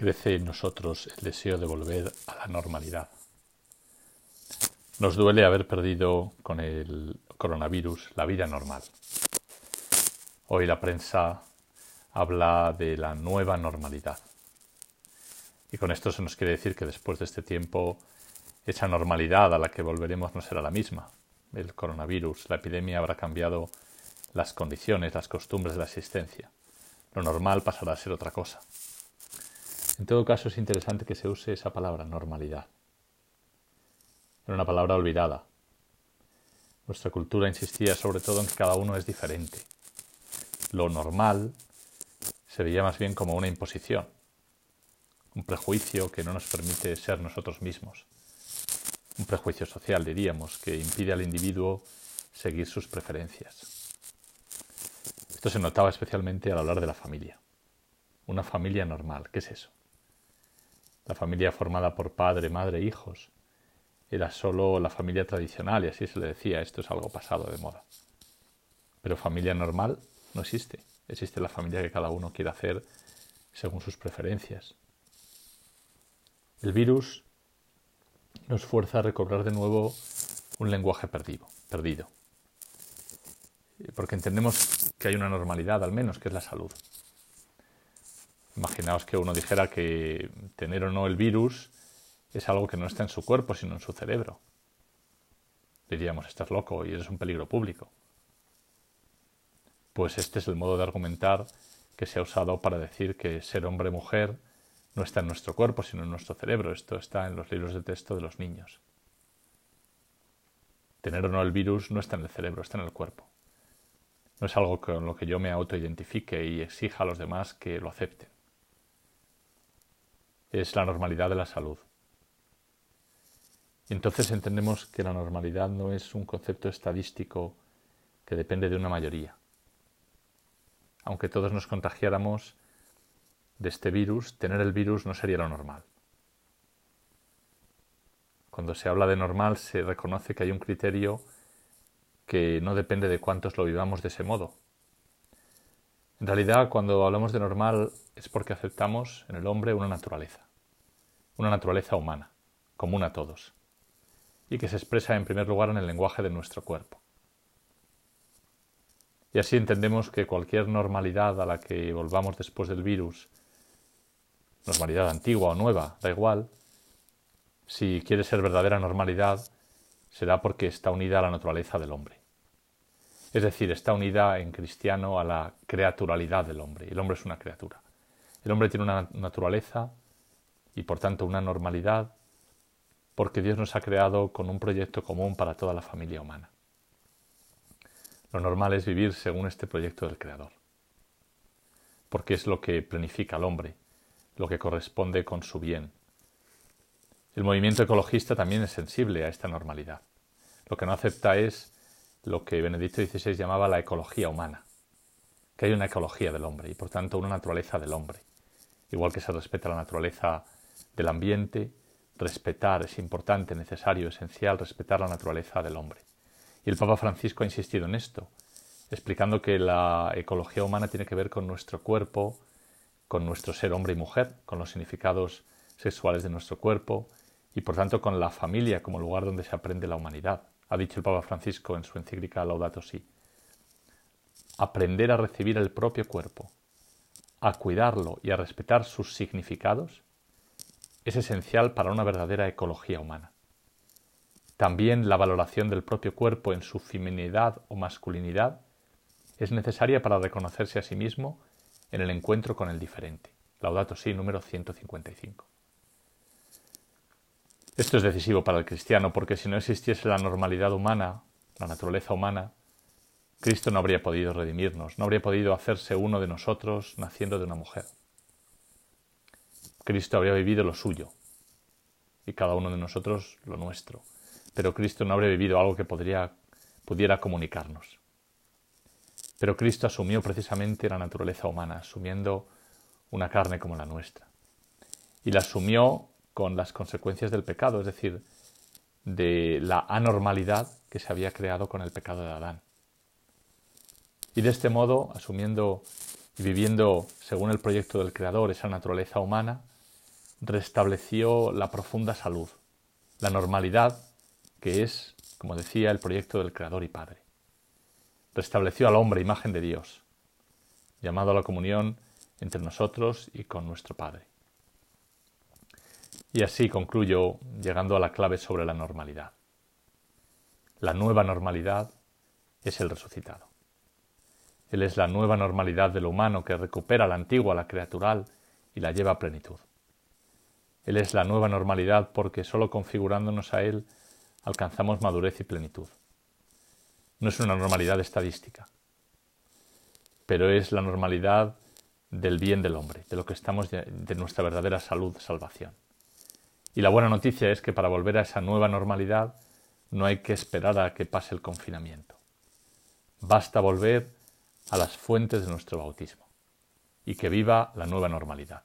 crece en nosotros el deseo de volver a la normalidad. Nos duele haber perdido con el coronavirus la vida normal. Hoy la prensa habla de la nueva normalidad. Y con esto se nos quiere decir que después de este tiempo, esa normalidad a la que volveremos no será la misma. El coronavirus, la epidemia habrá cambiado las condiciones, las costumbres de la existencia. Lo normal pasará a ser otra cosa. En todo caso, es interesante que se use esa palabra, normalidad. Era una palabra olvidada. Nuestra cultura insistía sobre todo en que cada uno es diferente. Lo normal se veía más bien como una imposición, un prejuicio que no nos permite ser nosotros mismos, un prejuicio social, diríamos, que impide al individuo seguir sus preferencias. Esto se notaba especialmente al hablar de la familia. Una familia normal, ¿qué es eso? La familia formada por padre, madre hijos era solo la familia tradicional y así se le decía, esto es algo pasado de moda. Pero familia normal no existe. Existe la familia que cada uno quiere hacer según sus preferencias. El virus nos fuerza a recobrar de nuevo un lenguaje perdido, perdido. Porque entendemos que hay una normalidad, al menos, que es la salud. Imaginaos que uno dijera que tener o no el virus es algo que no está en su cuerpo, sino en su cerebro. Diríamos, estás loco y eres un peligro público. Pues este es el modo de argumentar que se ha usado para decir que ser hombre o mujer no está en nuestro cuerpo, sino en nuestro cerebro. Esto está en los libros de texto de los niños. Tener o no el virus no está en el cerebro, está en el cuerpo. No es algo con lo que yo me autoidentifique y exija a los demás que lo acepten es la normalidad de la salud. Entonces entendemos que la normalidad no es un concepto estadístico que depende de una mayoría. Aunque todos nos contagiáramos de este virus, tener el virus no sería lo normal. Cuando se habla de normal se reconoce que hay un criterio que no depende de cuántos lo vivamos de ese modo. En realidad, cuando hablamos de normal es porque aceptamos en el hombre una naturaleza, una naturaleza humana, común a todos, y que se expresa en primer lugar en el lenguaje de nuestro cuerpo. Y así entendemos que cualquier normalidad a la que volvamos después del virus, normalidad antigua o nueva, da igual, si quiere ser verdadera normalidad, será porque está unida a la naturaleza del hombre. Es decir, está unida en cristiano a la creaturalidad del hombre. El hombre es una criatura. El hombre tiene una naturaleza y por tanto una normalidad porque Dios nos ha creado con un proyecto común para toda la familia humana. Lo normal es vivir según este proyecto del Creador, porque es lo que planifica al hombre, lo que corresponde con su bien. El movimiento ecologista también es sensible a esta normalidad. Lo que no acepta es lo que Benedicto XVI llamaba la ecología humana, que hay una ecología del hombre y por tanto una naturaleza del hombre. Igual que se respeta la naturaleza del ambiente, respetar es importante, necesario, esencial, respetar la naturaleza del hombre. Y el Papa Francisco ha insistido en esto, explicando que la ecología humana tiene que ver con nuestro cuerpo, con nuestro ser hombre y mujer, con los significados sexuales de nuestro cuerpo y por tanto con la familia como lugar donde se aprende la humanidad ha dicho el Papa Francisco en su encíclica Laudato Si. Aprender a recibir el propio cuerpo, a cuidarlo y a respetar sus significados es esencial para una verdadera ecología humana. También la valoración del propio cuerpo en su feminidad o masculinidad es necesaria para reconocerse a sí mismo en el encuentro con el diferente. Laudato Si número 155. Esto es decisivo para el cristiano porque si no existiese la normalidad humana, la naturaleza humana, Cristo no habría podido redimirnos, no habría podido hacerse uno de nosotros naciendo de una mujer. Cristo habría vivido lo suyo y cada uno de nosotros lo nuestro, pero Cristo no habría vivido algo que podría, pudiera comunicarnos. Pero Cristo asumió precisamente la naturaleza humana, asumiendo una carne como la nuestra. Y la asumió con las consecuencias del pecado, es decir, de la anormalidad que se había creado con el pecado de Adán. Y de este modo, asumiendo y viviendo según el proyecto del Creador esa naturaleza humana, restableció la profunda salud, la normalidad que es, como decía, el proyecto del Creador y Padre. Restableció al hombre imagen de Dios, llamado a la comunión entre nosotros y con nuestro Padre. Y así concluyo llegando a la clave sobre la normalidad. La nueva normalidad es el resucitado. Él es la nueva normalidad de lo humano que recupera la antigua, la creatural, y la lleva a plenitud. Él es la nueva normalidad porque solo configurándonos a Él alcanzamos madurez y plenitud. No es una normalidad estadística, pero es la normalidad del bien del hombre, de lo que estamos de nuestra verdadera salud, salvación. Y la buena noticia es que para volver a esa nueva normalidad no hay que esperar a que pase el confinamiento. Basta volver a las fuentes de nuestro bautismo y que viva la nueva normalidad.